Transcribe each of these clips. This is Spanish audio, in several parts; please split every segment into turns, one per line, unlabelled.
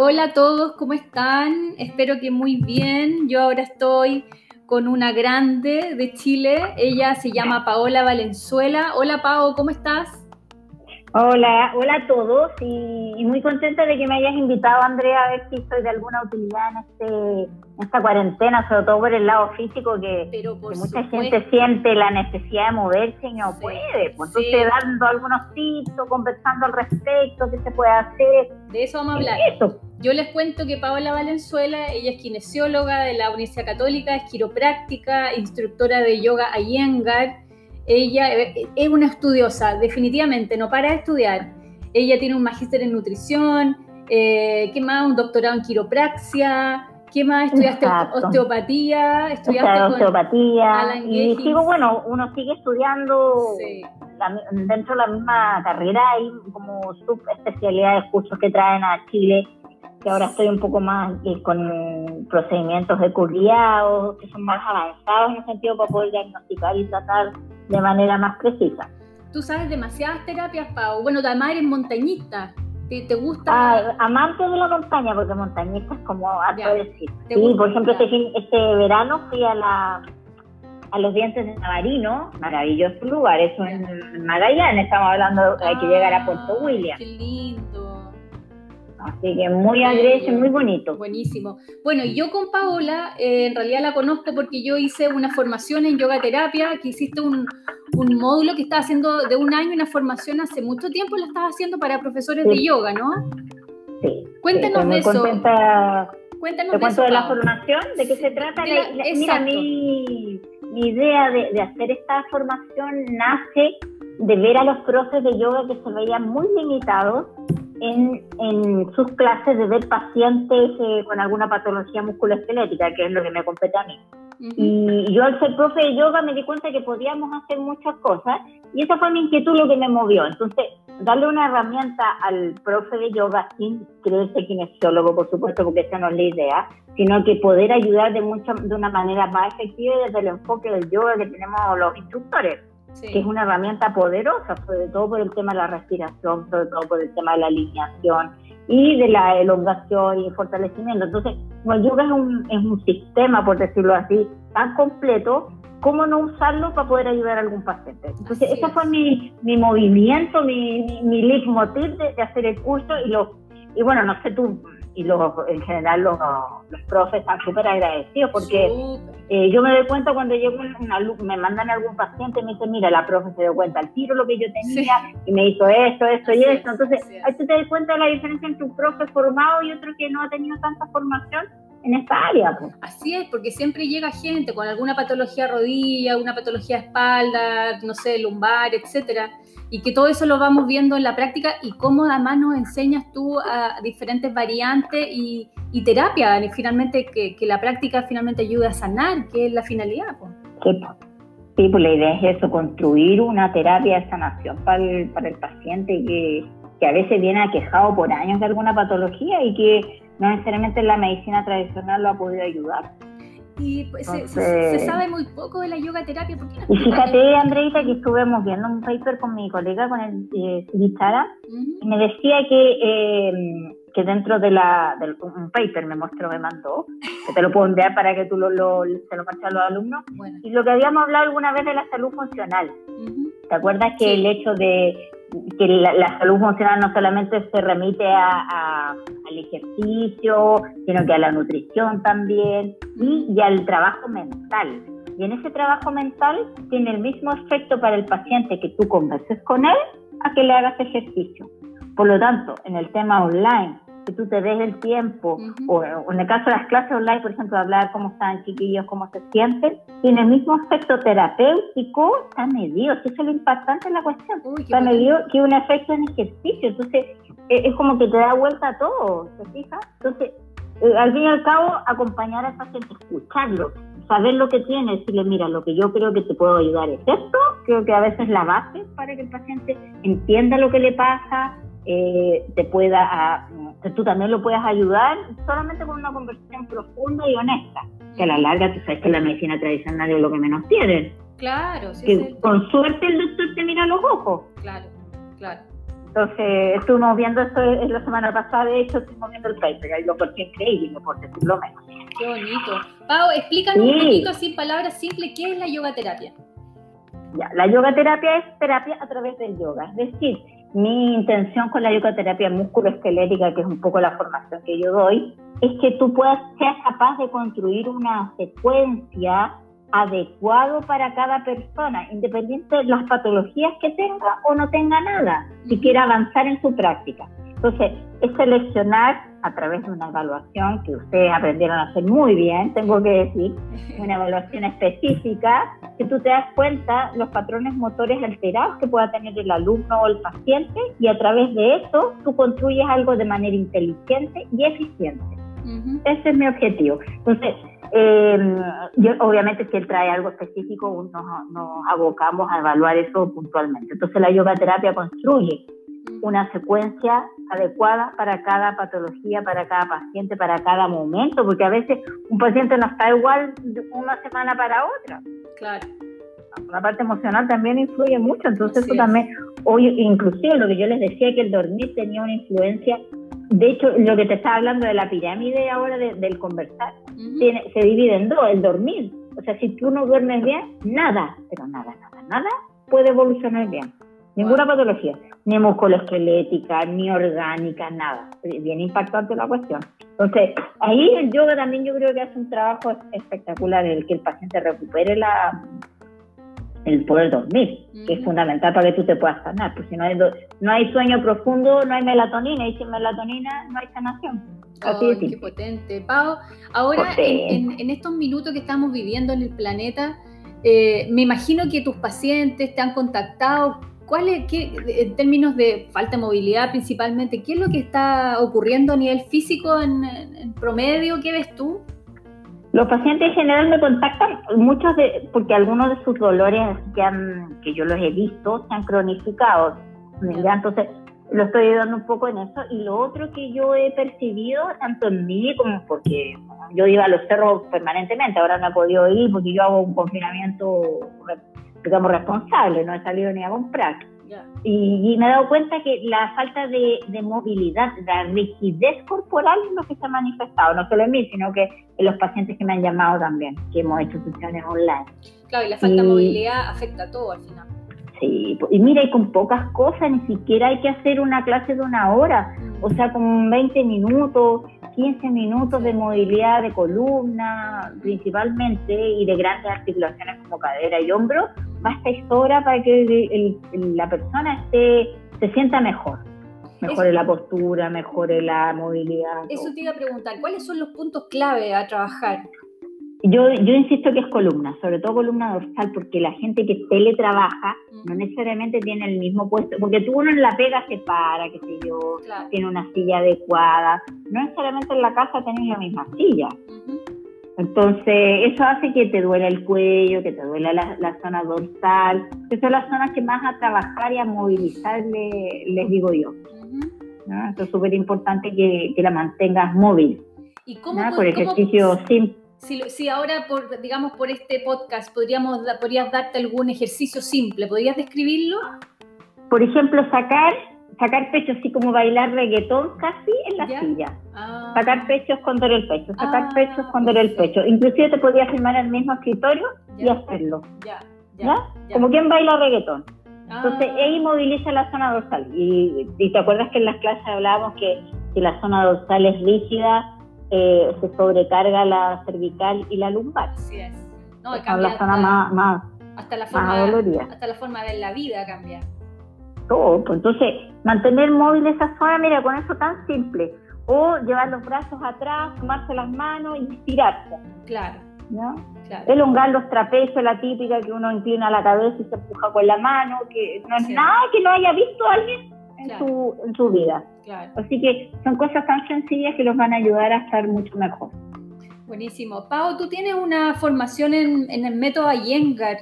Hola a todos, ¿cómo están? Espero que muy bien. Yo ahora estoy con una grande de Chile. Ella se llama Paola Valenzuela. Hola Pao, ¿cómo estás?
Hola, hola a todos y, muy contenta de que me hayas invitado, Andrea, a ver si soy de alguna utilidad en, este, esta cuarentena, sobre todo por el lado físico, que, mucha gente siente la necesidad de moverse y no puede. Pues entonces, dando algunos tips, conversando al respecto, qué se puede hacer.
De eso vamos a hablar. Yo les cuento que Paola Valenzuela, ella es kinesióloga de la Universidad Católica, es quiropráctica, instructora de yoga Iyengar ella eh, es una estudiosa, definitivamente, no para de estudiar. Ella tiene un magíster en nutrición, eh, ¿qué más? Un doctorado en quiropraxia, ¿qué más? Estudiaste osteopatía,
estudiaste osteopatía. y sigo, bueno, uno sigue estudiando dentro de la misma carrera, hay como subespecialidades cursos que traen a Chile que ahora estoy un poco más eh, con procedimientos de culiados, que son más avanzados en el sentido para poder diagnosticar y tratar de manera más precisa.
Tú sabes demasiadas terapias, Pau. Bueno, además eres montañista. ¿Te, te gusta?
Ah, amante de la montaña, porque montañista es como a decir. Sí, por ejemplo, este, este verano fui a la a los dientes de Navarino, maravilloso lugar, eso en Magallanes, estamos hablando, hay que llegar a Puerto ah, William.
Qué lindo.
Así que muy agradecido, muy bonito.
Buenísimo. Bueno, yo con Paola, eh, en realidad la conozco porque yo hice una formación en yoga terapia, que hiciste un, módulo que estaba haciendo de un año, una formación hace mucho tiempo, la estaba haando para profesores de yoga, ¿no?
Sí.
Cuéntanos de eso.
Cuéntanos ¿Te cuento de la formación? ¿De qué se trata? mira, mi, mi idea de, de hacer esta formación nace de ver a los profes de yoga que se veían muy limitados en, en sus clases de ver pacientes eh, con alguna patología musculoesquelética, que es lo que me compete a mí. Y yo al ser profe de yoga me di cuenta que podíamos hacer muchas cosas y esa fue mi inquietud lo que me movió. Entonces, darle una herramienta al profe de yoga sin creerse kinesiólogo, por supuesto, porque esa no es la idea, sino que poder ayudar de, mucha, de una manera más efectiva desde el enfoque del yoga que tenemos los instructores que es una herramienta poderosa, sobre todo por el tema de la respiración, sobre todo por el tema de la alineación y de la elongación y fortalecimiento. Entonces, el yoga es un, es un sistema, por decirlo así, tan completo, ¿cómo no usarlo para poder ayudar a algún paciente? Entonces, ese fue mi, mi movimiento, mi, mi, mi leitmotiv de, de, hacer el curso y, lo, y bueno, no sé tú, y los, en general los, los profes están súper agradecidos porque eh, yo me doy cuenta cuando llego una, me mandan a algún paciente y me dicen, mira, la profe se dio cuenta al tiro lo que yo tenía y me hizo esto, esto y esto. Entonces, ahí tú te das cuenta de la diferencia entre un profe formado y otro que no ha tenido tanta formación en esta área. Pues.
Así es, porque siempre llega gente con alguna patología rodilla, una patología de espalda, no sé, lumbar, etcétera y que todo eso lo vamos viendo en la práctica y cómo además nos enseñas tú a diferentes variantes y, y terapia, finalmente que, que, la práctica finalmente ayuda a sanar, que es la finalidad.
Sí, pues la idea es eso, construir una terapia de sanación para el, para el paciente que, que a veces viene aquejado por años de alguna patología y que no necesariamente la medicina tradicional lo ha podido ayudar.
Y pues, se, sabe muy poco de la yoga terapia.
y fíjate, Andreita, que estuvimos viendo un paper con mi colega, con el eh, y me decía que, eh, que dentro de la, del, un paper me mostró, me mandó, que te lo puedo enviar para que tú lo, lo se lo pases a los alumnos, y lo que habíamos hablado alguna vez de la salud funcional. ¿Te acuerdas que el hecho de que la, salud funcional no solamente se remite a, al ejercicio, sino que a la nutrición también y, al trabajo mental. Y en ese trabajo mental tiene el mismo efecto para el paciente que tú converses con él a que le hagas ejercicio. Por lo tanto, en el tema online, que tú te des el tiempo, o, en el caso de las clases online, por ejemplo, hablar cómo están chiquillos, cómo se sienten, tiene el mismo efecto terapéutico, está medido, eso es lo impactante en la cuestión, está medido que un efecto en ejercicio, entonces e, es, como que te da vuelta a todo, ¿te fijas? Entonces, eh, al fin y al cabo, acompañar al paciente, escucharlo, saber lo que tiene, decirle, mira, lo que yo creo que te puedo ayudar es esto, creo que a veces la base para que el paciente entienda lo que le pasa, eh, te pueda, a, tú también lo puedas ayudar solamente con una conversación profunda y honesta, que a la larga tú sabes que la medicina tradicional es lo que menos tienen.
Claro,
sí. Que con suerte el doctor te mira los ojos.
Claro, claro.
Entonces, estuvimos viendo esto la semana pasada, de hecho, estuvimos viendo el paper, y lo encontré increíble, por decirlo menos.
Qué bonito. Pau, explícanos un poquito, así, palabras simples, ¿qué es la yoga terapia?
Ya, la yoga terapia es terapia a través del yoga, es decir, mi intención con la yoga terapia musculoesquelética, que es un poco la formación que yo doy, es que tú puedas, seas capaz de construir una secuencia adecuado para cada persona, independiente de las patologías que tenga o no tenga nada, si quiere avanzar en su práctica. Entonces, es seleccionar a través de una evaluación que ustedes aprendieron a hacer muy bien, tengo que decir, una evaluación específica, que tú te das cuenta los patrones motores alterados que pueda tener el alumno o el paciente y a través de eso tú construyes algo de manera inteligente y eficiente. Ese es mi objetivo. Entonces, eh, yo, obviamente si él trae algo específico, nos, nos abocamos a evaluar eso puntualmente. Entonces la yoga terapia construye una secuencia adecuada para cada patología, para cada paciente, para cada momento, porque a veces un paciente no está igual de una semana para otra.
Claro.
La parte emocional también influye mucho, entonces eso también, hoy inclusive lo que yo les decía que el dormir tenía una influencia, de hecho lo que te estaba hablando de la pirámide ahora del conversar, tiene, se divide en dos, el dormir, o sea, si tú no duermes bien, nada, pero nada, nada, nada puede evolucionar bien. Ninguna patología, ni musculoesquelética, ni orgánica, nada. Bien impactante la cuestión. Entonces, ahí el yoga también yo creo que hace un trabajo espectacular en el que el paciente recupere la, el poder dormir, que es fundamental para que tú te puedas sanar, porque si no hay, no hay sueño profundo, no hay melatonina, y sin melatonina no hay sanación.
Así qué potente. Pau, ahora en, estos minutos que estamos viviendo en el planeta, eh, me imagino que tus pacientes te han contactado ¿Cuál es, qué, en términos de falta de movilidad principalmente, qué es lo que está ocurriendo a nivel físico en, promedio? ¿Qué ves tú?
Los pacientes en general me contactan, muchos de, porque algunos de sus dolores que, han, que yo los he visto se han cronificado. Entonces, lo estoy ayudando un poco en eso. Y lo otro que yo he percibido, tanto en mí como porque yo iba a los cerros permanentemente, ahora no he podido ir porque yo hago un confinamiento digamos, responsable, no he salido ni a comprar. Y, me he dado cuenta que la falta de, movilidad, la rigidez corporal es lo que se ha manifestado, no solo en mí, sino que en los pacientes que me han llamado también, que hemos hecho sesiones online.
Claro, y la falta de movilidad afecta a todo al final.
Sí, y mira, y con pocas cosas, ni siquiera hay que hacer una clase de una hora, mm. o sea, con 20 minutos, 15 minutos de movilidad de columna principalmente y de grandes articulaciones como cadera y hombro, basta hora para que la persona esté, se sienta mejor. Mejore la postura, mejore la movilidad.
Eso te iba a preguntar, ¿cuáles son los puntos clave a trabajar?
Yo, yo insisto que es columna, sobre todo columna dorsal, porque la gente que teletrabaja no necesariamente tiene el mismo puesto, porque tú uno en la pega se para, qué sé yo, tiene una silla adecuada, no necesariamente en la casa tenés la misma silla. Entonces, eso hace que te duele el cuello, que te duele la, zona dorsal, que son las zonas que más a trabajar y a movilizar, les digo yo. Eso es súper importante que, la mantengas móvil.
¿Y cómo,
Por ejercicio simple.
Si, si, ahora, por, digamos, por este podcast, podríamos, podrías darte algún ejercicio simple, ¿podrías describirlo?
Por ejemplo, sacar sacar pecho así como bailar reggaetón casi en la silla. Ah. Sacar pecho, esconder el pecho, sacar ah, pecho, esconder el pecho. Inclusive te podías firmar en el mismo escritorio y hacerlo. Ya, ya, Como quien baila reggaetón. Entonces ah. ahí moviliza la zona dorsal. Y, te acuerdas que en las clases hablábamos que si la zona dorsal es rígida, eh, se sobrecarga la cervical y la lumbar.
Así es. No,
la zona más, más,
hasta la forma, Hasta la forma de la vida cambia
todo. Pues entonces, mantener móvil esa zona, mira, con eso tan simple. O llevar los brazos atrás, tomarse las manos y estirarse.
Claro.
¿no? Claro. Elongar los trapecios, la típica que uno inclina la cabeza y se empuja con la mano, que no es nada que no haya visto alguien en, su, en su vida. Claro. Así que son cosas tan sencillas que los van a ayudar a estar mucho mejor.
Buenísimo. Pau, tú tienes una formación en, en el método Iyengar.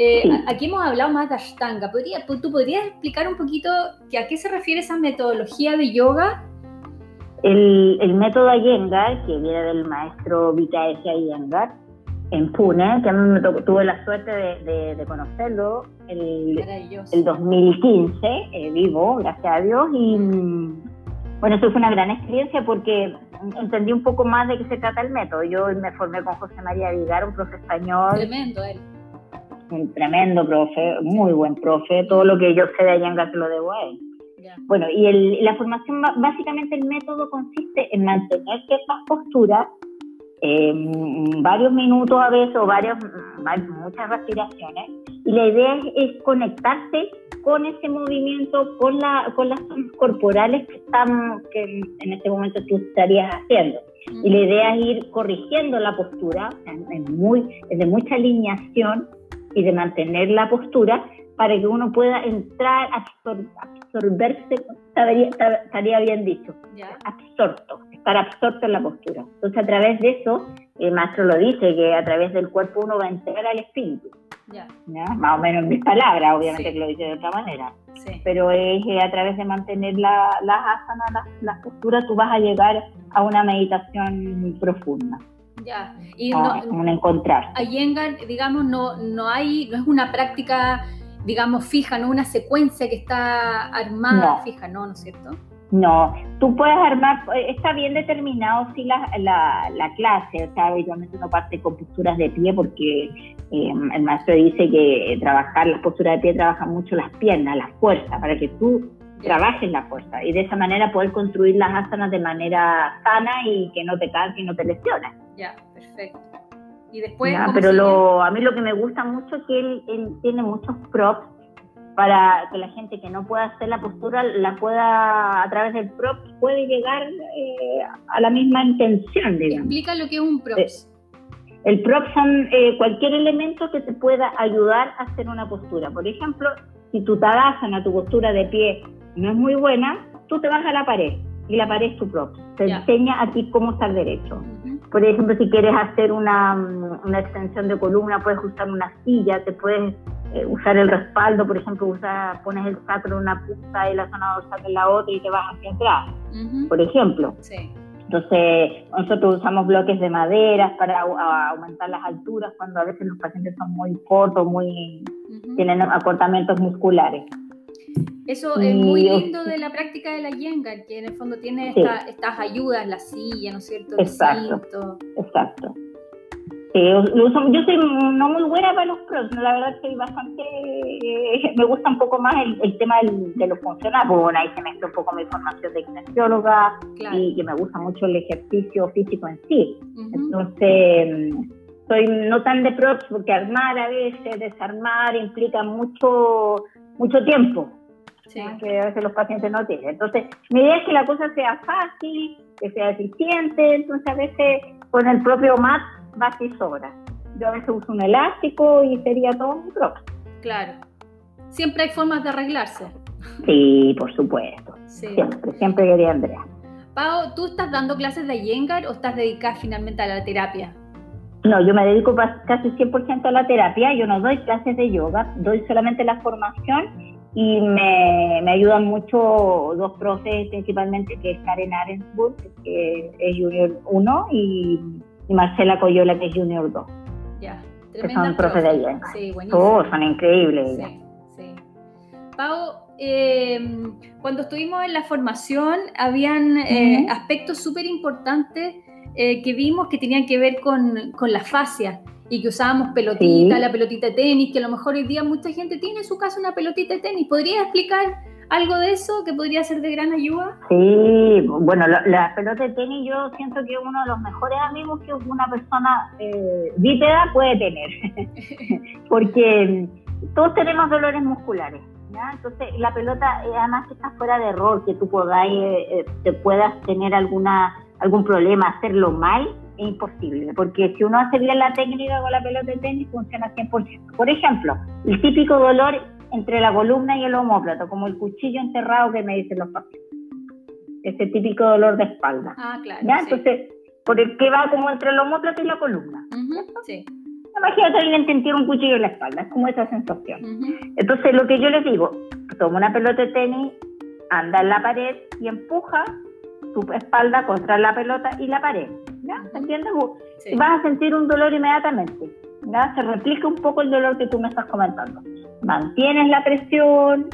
Eh, aquí hemos hablado más de Ashtanga. ¿Podría, ¿Tú podrías explicar un poquito a qué se refiere esa metodología de yoga?
El, método Iyengar, que viene del maestro Vikaesha Iyengar, en Pune, que a mí me tuve la suerte de, conocerlo el, el 2015, eh, vivo, gracias a Dios, y bueno, eso fue una gran experiencia porque entendí un poco más de qué se trata el método. Yo me formé con José María Vigar, un profe español.
Tremendo él.
Un tremendo profe, muy buen profe. Todo lo que yo sé de Ayenga se lo debo a él. Bueno, y el, la formación, básicamente el método consiste en mantener ciertas posturas eh, varios minutos a veces o varios, muchas respiraciones. Y la idea es, conectarse con ese movimiento, con, la, con las corporales que, están, que en este momento tú estarías haciendo. Y la idea es ir corrigiendo la postura, es, muy, es de mucha alineación y de mantener la postura para que uno pueda entrar, absorberse, estaría, bien dicho, absorto, estar absorto en la postura. Entonces, a través de eso, el maestro lo dice, que a través del cuerpo uno va a entrar al espíritu. Más o menos en mis palabras, obviamente que lo dice de otra manera. Pero es a través de mantener las asanas, las, posturas, tú vas a llegar a una meditación profunda.
Ya.
Y no, un encontrar.
Ayengar, digamos, no, no hay, no es una práctica digamos, fija, no una secuencia que está armada fija, ¿no? ¿No es cierto?
No, tú puedes armar, está bien determinado sí la, la, clase, o sea, habitualmente uno parte con posturas de pie porque eh, el maestro dice que trabajar las posturas de pie trabaja mucho las piernas, la fuerza, para que tú trabajes la fuerza y de esa manera poder construir las asanas de manera sana y que no te canses y no te lesiones.
Ya, perfecto. Y después,
pero lo, a mí lo que me gusta mucho es que él, él, tiene muchos props para que la gente que no pueda hacer la postura la pueda, a través del prop, puede llegar eh, a la misma intención, digamos.
Explica lo que es un prop.
Eh, el prop son eh, cualquier elemento que te pueda ayudar a hacer una postura. Por ejemplo, si tu tadasana, tu postura de pie, no es muy buena, tú te vas a la pared y la pared es tu prop. Te enseña a ti cómo estar derecho. Por ejemplo, si quieres hacer una, una extensión de columna, puedes usar una silla, te puedes eh, usar el respaldo, por ejemplo, usar, pones el sacro en una punta y la zona dorsal en la otra y te vas hacia atrás, por ejemplo. Sí. Entonces, nosotros usamos bloques de madera para aumentar las alturas cuando a veces los pacientes son muy cortos, muy tienen acortamientos musculares.
Eso es muy lindo de la práctica de la Yengar, que en el fondo tiene estas ayudas, la silla, ¿no es cierto?
exacto, exacto. yo soy no muy buena para los pros, la verdad que bastante, eh, me gusta un poco más el, tema de lo funcional, bueno, ahí se mezcla un poco mi formación de kinesióloga y que me gusta mucho el ejercicio físico en sí. Entonces, soy no tan de props porque armar a veces, desarmar implica mucho, mucho tiempo que a veces los pacientes no tienen. Entonces, mi idea es que la cosa sea fácil, que sea eficiente, entonces a veces con el propio mat va y sobra. Yo a veces uso un elástico y sería todo un propio.
Claro. Siempre hay formas de arreglarse.
Sí, por supuesto. Siempre, siempre quería Andrea.
Pau, ¿tú estás dando clases de Yengar o estás dedicada finalmente a la terapia?
No, yo me dedico casi 100% a la terapia. Yo no doy clases de yoga, doy solamente la formación y me, me, ayudan mucho dos profes principalmente, que es Karen Arensburg, que es Junior 1, y, Marcela Coyola, que es Junior 2.
Ya,
que son profes de ella.
Sí, buenísimo.
son increíbles.
Sí, sí. Pau, em, cuando estuvimos en la formación, habían eh, aspectos súper importantes eh, que vimos que tenían que ver con, con la fascia y que usábamos pelotita, la pelotita de tenis, que a lo mejor hoy día mucha gente tiene en su casa una pelotita de tenis. ¿Podría explicar algo de eso que podría ser de gran ayuda?
Sí, bueno, la, pelota de tenis yo siento que es uno de los mejores amigos que una persona eh, bípeda puede tener, porque todos tenemos dolores musculares. ¿ya? Entonces, la pelota, eh, además que está fuera de rol, que tú podáis, eh, te puedas tener alguna algún problema, hacerlo mal, imposible, porque si uno hace bien la técnica con la pelota de tenis, funciona 100%. Por ejemplo, el típico dolor entre la columna y el homóplato, como el cuchillo enterrado que me dicen los pacientes. Ese típico dolor de espalda.
Ah, claro.
¿Ya? Entonces, por el que va como entre el homóplato y la columna.
sí.
Imagínate alguien te entierra un cuchillo en la espalda, es como esa sensación. Entonces, lo que yo les digo, toma una pelota de tenis, anda en la pared y empuja tu espalda contra la pelota y la pared. ¿Ya? ¿Entiendes? Vas a sentir un dolor inmediatamente, ¿ya? Se replica un poco el dolor que tú me estás comentando. Mantienes la presión,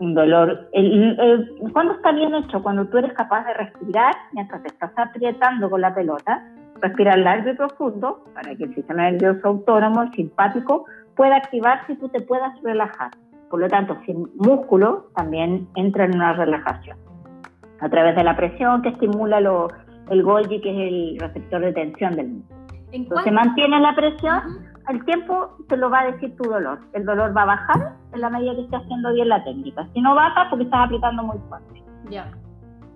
un dolor. El, cuando está bien hecho, cuando tú eres capaz de respirar mientras te estás apretando con la pelota, respirar largo y profundo para que el sistema nervioso autónomo, el simpático, pueda activarse y tú te puedas relajar. Por lo tanto, sin músculo también entra en una relajación. A través de la presión que estimula el Golgi, que es el receptor de tensión del músculo. Entonces, mantiene la presión, el tiempo te lo va a decir tu dolor. El dolor va a bajar en la medida que estés haciendo bien la técnica. Si no baja, porque estás apretando muy fuerte. Ya.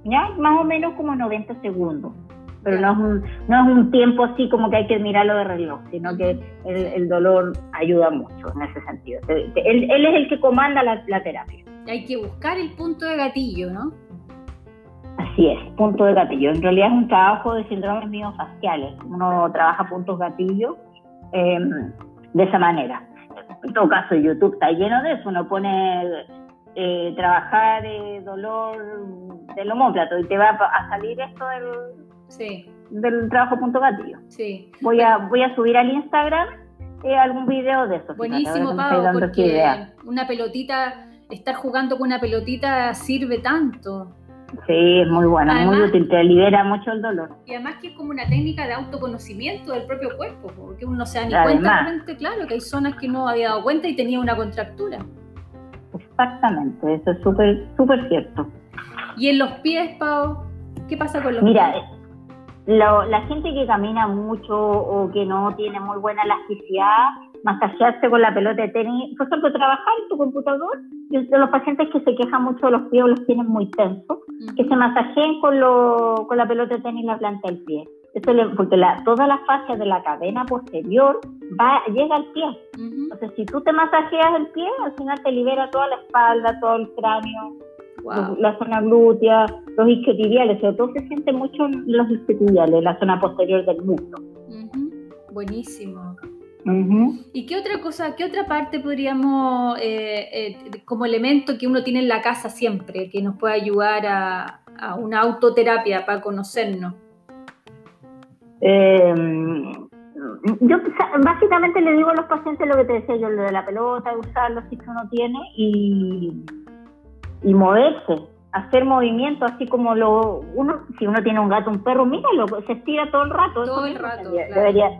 ¿Ya? Más o menos como 90 segundos. Pero no es, un, no es un tiempo así como que hay que mirarlo de reloj, sino que el, dolor ayuda mucho en ese sentido. Él, él es el que comanda la, la terapia.
Hay que buscar el punto de gatillo, ¿no?
Así es, punto de gatillo. En realidad es un trabajo de síndromes miofaciales. Uno trabaja puntos gatillo Em, de esa manera. En todo caso, YouTube está lleno de eso. Uno pone eh, trabajar dolor del homóplato y te va a salir esto del, del trabajo punto gatillo. Sí. Voy a, voy a subir al Instagram eh, algún video de eso.
Buenísimo, Pau, porque una pelotita, estar jugando con una pelotita sirve tanto.
Sí, es muy buena, muy útil, te libera mucho el dolor.
Y además que es como una técnica de autoconocimiento del propio cuerpo, porque uno no se da ni cuenta realmente, claro, que hay zonas que no había dado cuenta y tenía una contractura.
Exactamente, eso es súper súper cierto.
¿Y en los pies, Pau? ¿Qué pasa con los
Mira, pies? Mira, la gente que camina mucho o que no tiene muy buena elasticidad, masajearse con la pelota de tenis, por ejemplo, trabajar en tu computador, de los pacientes que se quejan mucho de los pies o los tienen muy tensos, que se masajeen con, lo, con la pelota de tenis en la planta del pie. Eso porque la, toda la fascia de la cadena posterior va, llega al pie. Entonces, si tú te masajeas el pie, al final te libera toda la espalda, todo el cráneo, la zona glútea, los isquiotibiales, sobre todo se siente mucho en los isquiotibiales, la zona posterior del muslo.
Buenísimo. ¿Y qué otra cosa, qué otra parte podríamos, eh, eh, como elemento que uno tiene en la casa siempre, que nos puede ayudar a, una autoterapia para conocernos?
Em, yo básicamente le digo a los pacientes lo que te decía yo, lo de la pelota, usarlo si uno tiene y, y moverse, hacer movimiento, así como lo uno, si uno tiene un gato, un perro, míralo, se estira todo el rato.
Todo el rato.
Debería, debería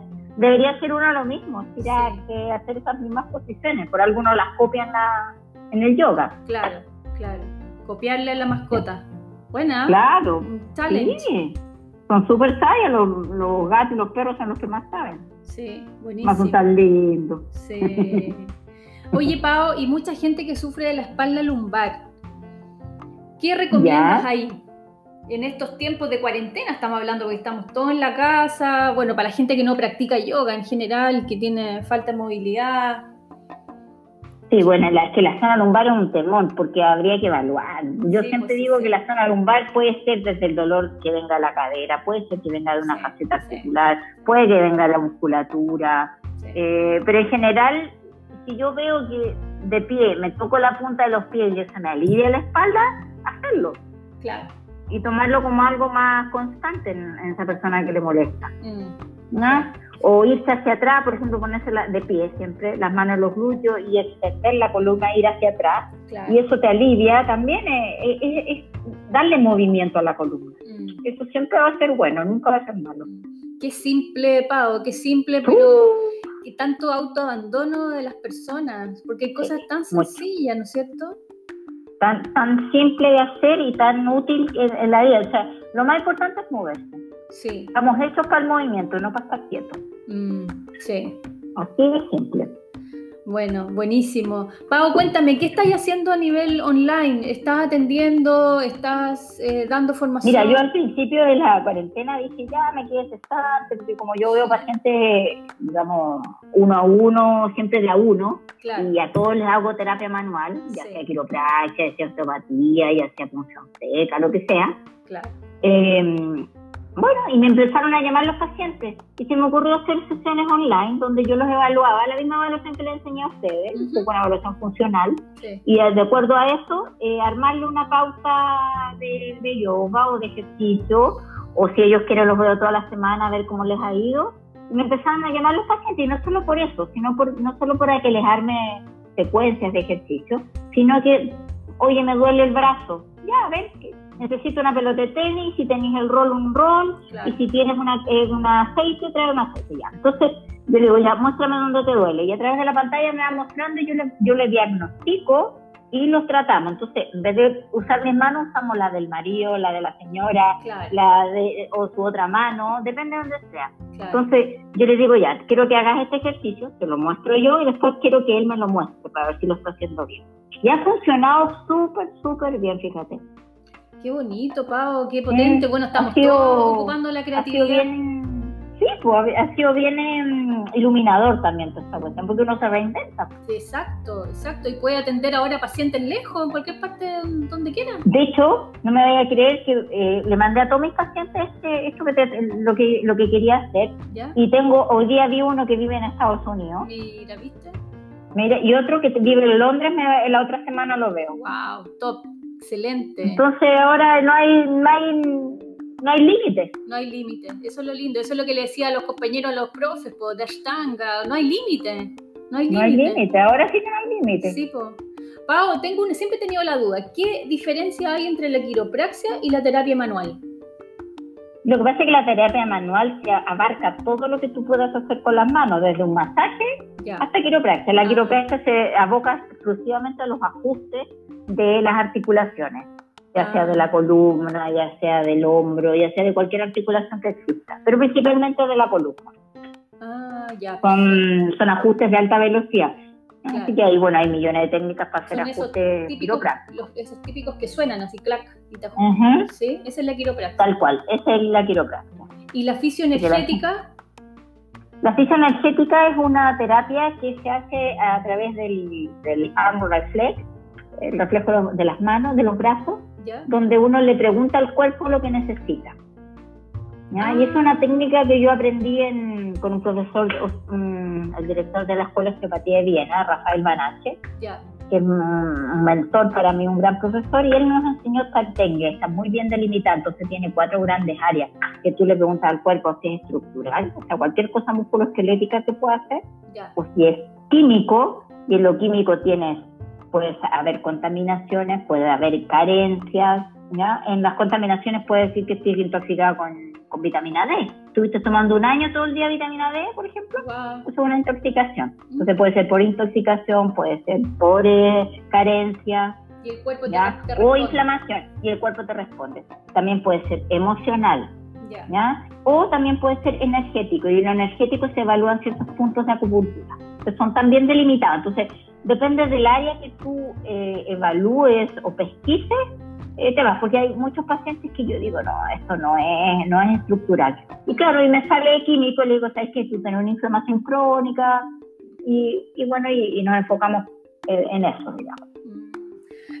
ser uno lo mismo, estirar, hacer esas mismas posiciones. Por algunos las copian la, en el yoga.
Claro, claro. Copiarle a la mascota. Buena.
Claro. Sí. Son súper sabios los, los, gatos y los perros son los que más saben.
Sí, buenísimo. Más
son tan lindos.
Sí. Oye, Pau, y mucha gente que sufre de la espalda lumbar. ¿Qué recomiendas ahí? En estos tiempos de cuarentena, estamos hablando porque estamos todos en la casa, bueno, para la gente que no practica yoga en general, que tiene falta de movilidad.
Sí, bueno, la, que la zona lumbar es un temor porque habría que evaluar. Yo siempre pues digo que la zona lumbar puede ser desde el dolor que venga a la cadera, puede ser que venga de una faceta articular, puede que venga de la musculatura, eh, pero en general, si yo veo que de pie me toco la punta de los pies y se me alivia la espalda, hacerlo.
Claro
y tomarlo como algo más constante en, esa persona que le molesta. Mm. ¿no? O irse hacia atrás, por ejemplo, ponerse de pie siempre, las manos en los glúteos y extender la columna, ir hacia atrás. Y eso te alivia también, es, darle movimiento a la columna. Mm. Eso siempre va a ser bueno, nunca va a ser malo.
Qué simple, Pau, qué simple, pero uh. tanto autoabandono de las personas, porque hay cosas tan sencillas, ¿no es cierto?
Tan, tan simple de hacer y tan útil en, la vida. O sea, lo más importante es moverse.
Sí.
Estamos hechos para el movimiento, no para estar quietos.
Mm, sí.
Así de simple.
Bueno, buenísimo. Pau, cuéntame, ¿qué estás haciendo a nivel online? ¿Estás atendiendo? ¿Estás eh, dando formación?
Mira, yo al principio de la cuarentena dije, ya me quiero cesar, porque como yo veo pacientes, digamos, uno a uno, siempre de a uno, y a todos les hago terapia manual, ya sea quiropraxia, ya sea osteopatía, ya sea punción seca, lo que sea.
Claro.
Eh, bueno, y me empezaron a llamar los pacientes. Y se me ocurrió hacer sesiones online donde yo los evaluaba, la misma evaluación que les enseñé a ustedes, una evaluación funcional, y de acuerdo a eso, eh, armarle una pauta de, yoga o de ejercicio o si ellos quieren los veo toda la semana a ver cómo les ha ido. Y me empezaron a llamar los pacientes, y no solo por eso, sino por, no solo por aquelejarme secuencias de ejercicio, sino que, oye, me duele el brazo, ya, a ver, necesito una pelota de tenis, si tenéis el rol, un rol, y si tienes una, eh, aceite, trae un aceite, ya. Entonces, yo le digo, ya, muéstrame dónde te duele, y a través de la pantalla me va mostrando y yo le, yo le diagnostico y los tratamos. Entonces, en vez de usar mis manos, usamos la del marido, la de la señora, la de, o su otra mano, depende de donde sea. Entonces, yo le digo, ya, quiero que hagas este ejercicio, te lo muestro yo y después quiero que él me lo muestre para ver si lo está haciendo bien. Y ha funcionado súper, súper bien, fíjate.
Qué bonito, Pau, qué potente. bueno, estamos todos ocupando la creatividad.
Sí, pues ha sido bien em, iluminador también toda esta cuestión, porque uno se reinventa.
Exacto, exacto, y puede atender ahora pacientes lejos, en cualquier parte donde quiera.
De hecho, no me vaya a creer que eh, le mandé a todos mis pacientes este, esto que lo que lo que quería hacer, y tengo, hoy día vi uno que vive en Estados Unidos.
Mira, ¿viste?
Mira, y otro que vive en Londres, me, la otra semana lo veo.
Wow, top, excelente.
Entonces ahora no hay, no hay no hay límite.
No hay límite, eso es lo lindo, eso es lo que le decía a los compañeros, a los profes, po, de Ashtanga, no hay límite. No hay
límite. ahora sí no hay límite.
Sí, po. Pau, tengo un, siempre he tenido la duda, ¿qué diferencia hay entre la quiropraxia y la terapia manual?
Lo que pasa es que la terapia manual abarca todo lo que tú puedas hacer con las manos, desde un masaje hasta quiropraxia. La ah. quiropraxia se aboca exclusivamente a los ajustes de las articulaciones ya sea de la columna, ya sea del hombro, ya sea de cualquier articulación que exista, pero principalmente de la columna.
Ah, ya.
Son, son ajustes de alta velocidad. Así que ahí, bueno, hay millones de técnicas para hacer ajustes
quiroprácticos. esos típicos que suenan así, clac, y te ¿Sí? Esa es la quiropráctica.
Tal cual, esa es la quiropráctica.
¿Y la fisioenergética?
La fisioenergética es una terapia que se hace a través del, del arm reflex, el reflejo de las manos, de los brazos, donde uno le pregunta al cuerpo lo que necesita. Y es una técnica que yo aprendí con un profesor, el director de la Escuela de Osteopatía de Viena, Rafael Banache, que es un, mentor para mí, un gran profesor, y él nos enseñó técnica, está muy bien delimitada, entonces tiene cuatro grandes áreas que tú le preguntas al cuerpo si es estructural, o sea, cualquier cosa musculoesquelética que pueda hacer, o si es químico, y en lo químico tienes puede haber contaminaciones, puede haber carencias, ¿ya? En las contaminaciones puede decir que estoy intoxicada con, con vitamina D. Estuviste tomando un año todo el día vitamina D, por ejemplo, eso es una intoxicación. Entonces puede ser por intoxicación, puede ser por eh, carencia,
y el cuerpo
o inflamación, y el cuerpo te responde. También puede ser emocional, ¿ya? O también puede ser energético, y en lo energético se evalúan ciertos puntos de acupuntura, que son también delimitados. Entonces, depende del área que tú eh, evalúes o pesquises, eh, te vas, porque hay muchos pacientes que yo digo, no, esto no es, no es estructural. Y claro, y me sale químico, le digo, ¿sabes que Tú tienes una inflamación crónica, y, y bueno, y, y, nos enfocamos eh, en eso, digamos.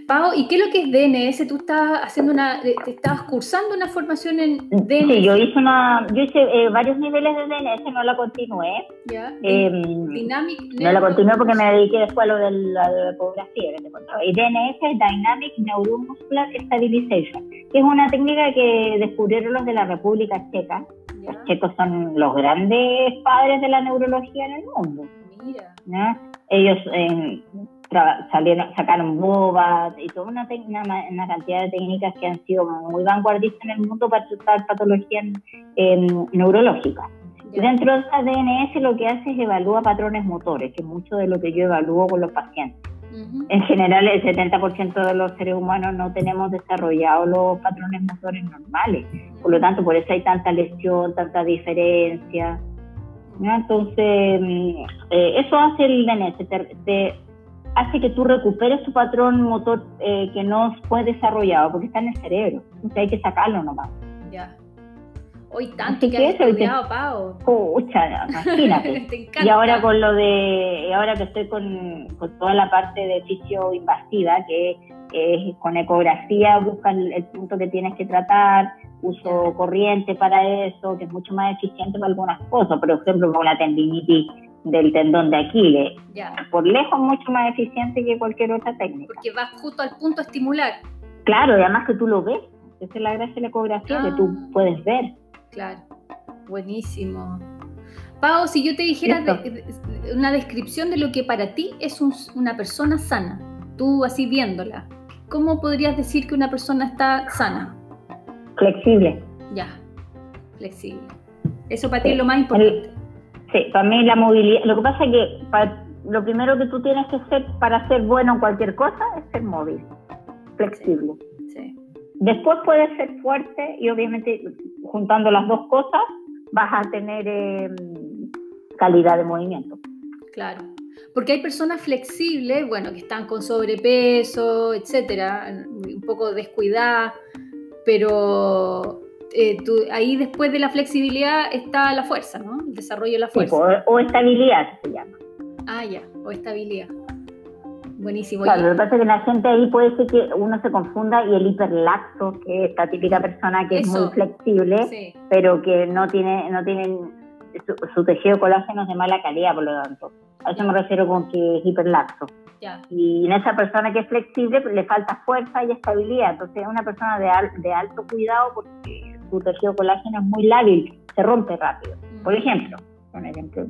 Pau, ¿y qué es lo que es DNS? Tú estás haciendo una, te estabas cursando una formación en DNS.
Sí, yo hice una, yo hice eh, varios niveles de DNS, no la continué.
Ya. Eh, Dynamic.
No la continué porque me dediqué después a lo de la, ecografía que te contaba. Y DNS es Dynamic Neuromuscular Stabilization, que es una técnica que descubrieron los de la República Checa. Los checos son los grandes padres de la neurología en el mundo. Mira. ¿no? Ellos eh, salieron, sacaron bobas y toda una, una, cantidad de técnicas que han sido muy vanguardistas en el mundo para tratar patologías neurológicas. dentro de esa DNS lo que hace es evalúa patrones motores, que es mucho de lo que yo evalúo con los pacientes. En general, el 70% de los seres humanos no tenemos desarrollados los patrones motores normales. Por lo tanto, por eso hay tanta lesión, tanta diferencia. Entonces, mm, eh, eso hace el DNS, te, hace que tú recuperes tu patrón motor eh, que no fue desarrollado, porque está en el cerebro. Entonces hay que sacarlo nomás.
Ya. Hoy tanto que, has estudiado, Pau.
Pucha, imagínate. y ahora con lo de, ahora que estoy con, con toda la parte de fisio invasiva, que es con ecografía, busca el, punto que tienes que tratar, uso corriente para eso, que es mucho más eficiente para algunas cosas, por ejemplo, con la tendinitis del tendón de Aquiles. Por lejos mucho más eficiente que cualquier otra técnica.
Porque vas justo al punto a estimular.
Claro, y además que tú lo ves. Esa es la gracia de la ecografía, que tú ah. puedes ver.
Claro, buenísimo. Pau, si yo te dijera una descripción de lo que para ti es una persona sana, tú así viéndola, ¿cómo podrías decir que una persona está sana?
Flexible.
Ya, flexible. Eso para ti es lo más importante.
Sí, para mí la movilidad. Lo que pasa es que lo primero que tú tienes que hacer para ser bueno en cualquier cosa es ser móvil, flexible. Sí. Después puedes ser fuerte y obviamente juntando las dos cosas vas a tener em, calidad de movimiento.
Claro. Porque hay personas flexibles, bueno, que están con sobrepeso, etcétera, un poco descuidadas, pero eh, ahí después de la flexibilidad está la fuerza, ¿no? Desarrollo de la fuerza.
o, estabilidad se llama.
Ah, ya, o estabilidad. Buenísimo.
Claro, lo que pasa es que la gente ahí puede ser que uno se confunda y el hiperlaxo, que es esta típica persona que es muy flexible, pero que no tiene, no tienen su, tejido colágeno es de mala calidad, por lo tanto. A eso me refiero con que es hiperlaxo. Y en esa persona que es flexible le falta fuerza y estabilidad. Entonces es una persona de, de alto cuidado porque su tejido colágeno es muy lábil, se rompe rápido. Por ejemplo, un ejemplo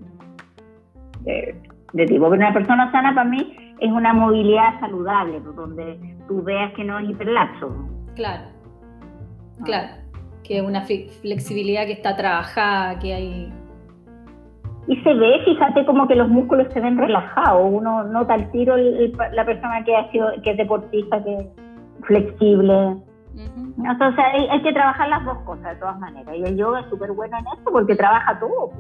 de, de tipo. Pero una persona sana para mí es una movilidad saludable, donde tú veas que no es hiperlaxo.
Claro, ah. claro, que es una flexibilidad que está trabajada, que hay...
Y se ve, fíjate, como que los músculos se ven relajados. Uno nota al tiro la persona que ha sido, que es deportista, que es flexible. Entonces hay, hay, que trabajar las dos cosas de todas maneras. Y el yoga es súper bueno en eso porque trabaja todo.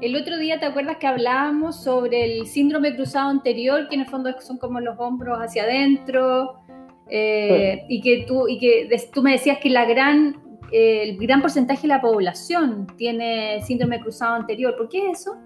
El otro día, ¿te acuerdas que hablábamos sobre el síndrome cruzado anterior, que en el fondo son como los hombros hacia adentro? Eh, y que tú y que tú me decías que la gran eh, el gran porcentaje de la población tiene síndrome cruzado anterior. ¿Por qué eso?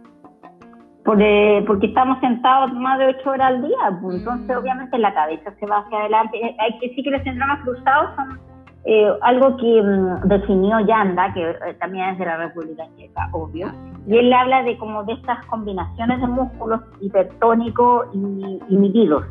Porque, porque estamos sentados más de ocho horas al día, pues, entonces mm. obviamente la cabeza se va hacia adelante. Eh, hay que decir que los síndromes cruzados son eh, algo que mm, definió Yanda, que eh, también es de la República Checa, obvio, y él habla de como de estas combinaciones de músculos hipertónicos y inhibidos.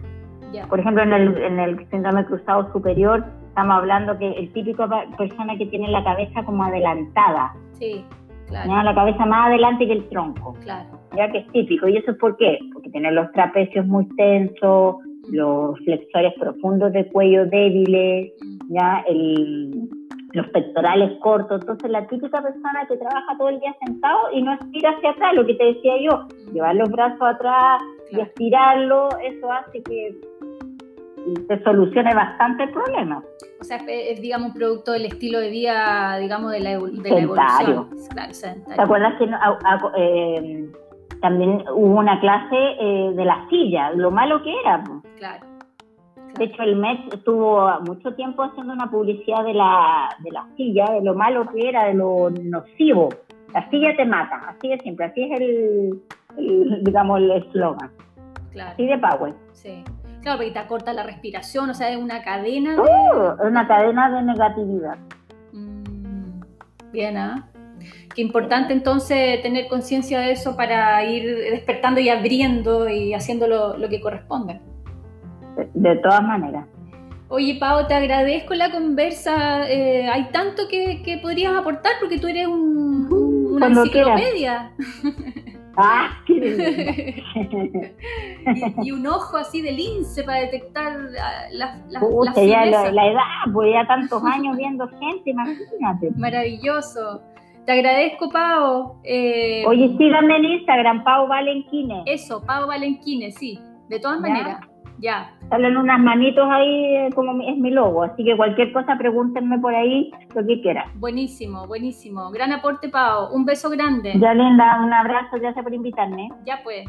Por ejemplo, en el, en el síndrome cruzado superior estamos hablando que el típico persona que tiene la cabeza como adelantada. Sí, claro. La cabeza más adelante que el tronco. Claro. Ya que es típico. ¿Y eso es por qué? Porque tiene los trapecios muy tensos, los flexores profundos de cuello débiles, ya el, los pectorales cortos. Entonces, la típica persona que trabaja todo el día sentado y no estira hacia atrás, lo que te decía yo, llevar los brazos atrás y estirarlo, eso hace que se solucione bastante el problema.
O sea, es, digamos, producto del estilo de vida, digamos, de la, de la evolución.
Claro, ¿Te acuerdas que eh, también hubo una clase eh, de la silla, lo malo que era? Claro. De hecho, el MET estuvo mucho tiempo haciendo una publicidad de la, de la silla, de lo malo que era, de lo nocivo. La silla te mata, así de siempre, así es el, digamos, el eslogan. Claro. Así de power.
Sí. Claro, porque te acorta la respiración, o sea, es una cadena de...
Uh, una cadena de negatividad.
Mm, bien, ¿ah? Qué importante entonces tener conciencia de eso para ir despertando y abriendo y haciendo lo que corresponde
de, todas maneras.
Oye, Pau, te agradezco la conversa. Eh, hay tanto que, podrías aportar porque tú eres un, una enciclopedia. Ah, qué y, y, un ojo así de lince para detectar las la,
ya la, edad, pues ya tantos años viendo gente, imagínate.
Maravilloso. Te agradezco, Pau.
Eh, Oye, síganme en Instagram, Pau Valenquine.
Eso, Pau Valenquine, sí. De todas maneras. Ya.
Salen unas manitos ahí eh, como es mi logo, así que cualquier cosa pregúntenme por ahí lo que quieran.
Buenísimo, buenísimo. Gran aporte, Pau. Un beso grande.
Ya, Linda, un abrazo, ya gracias por invitarme.
Ya pues.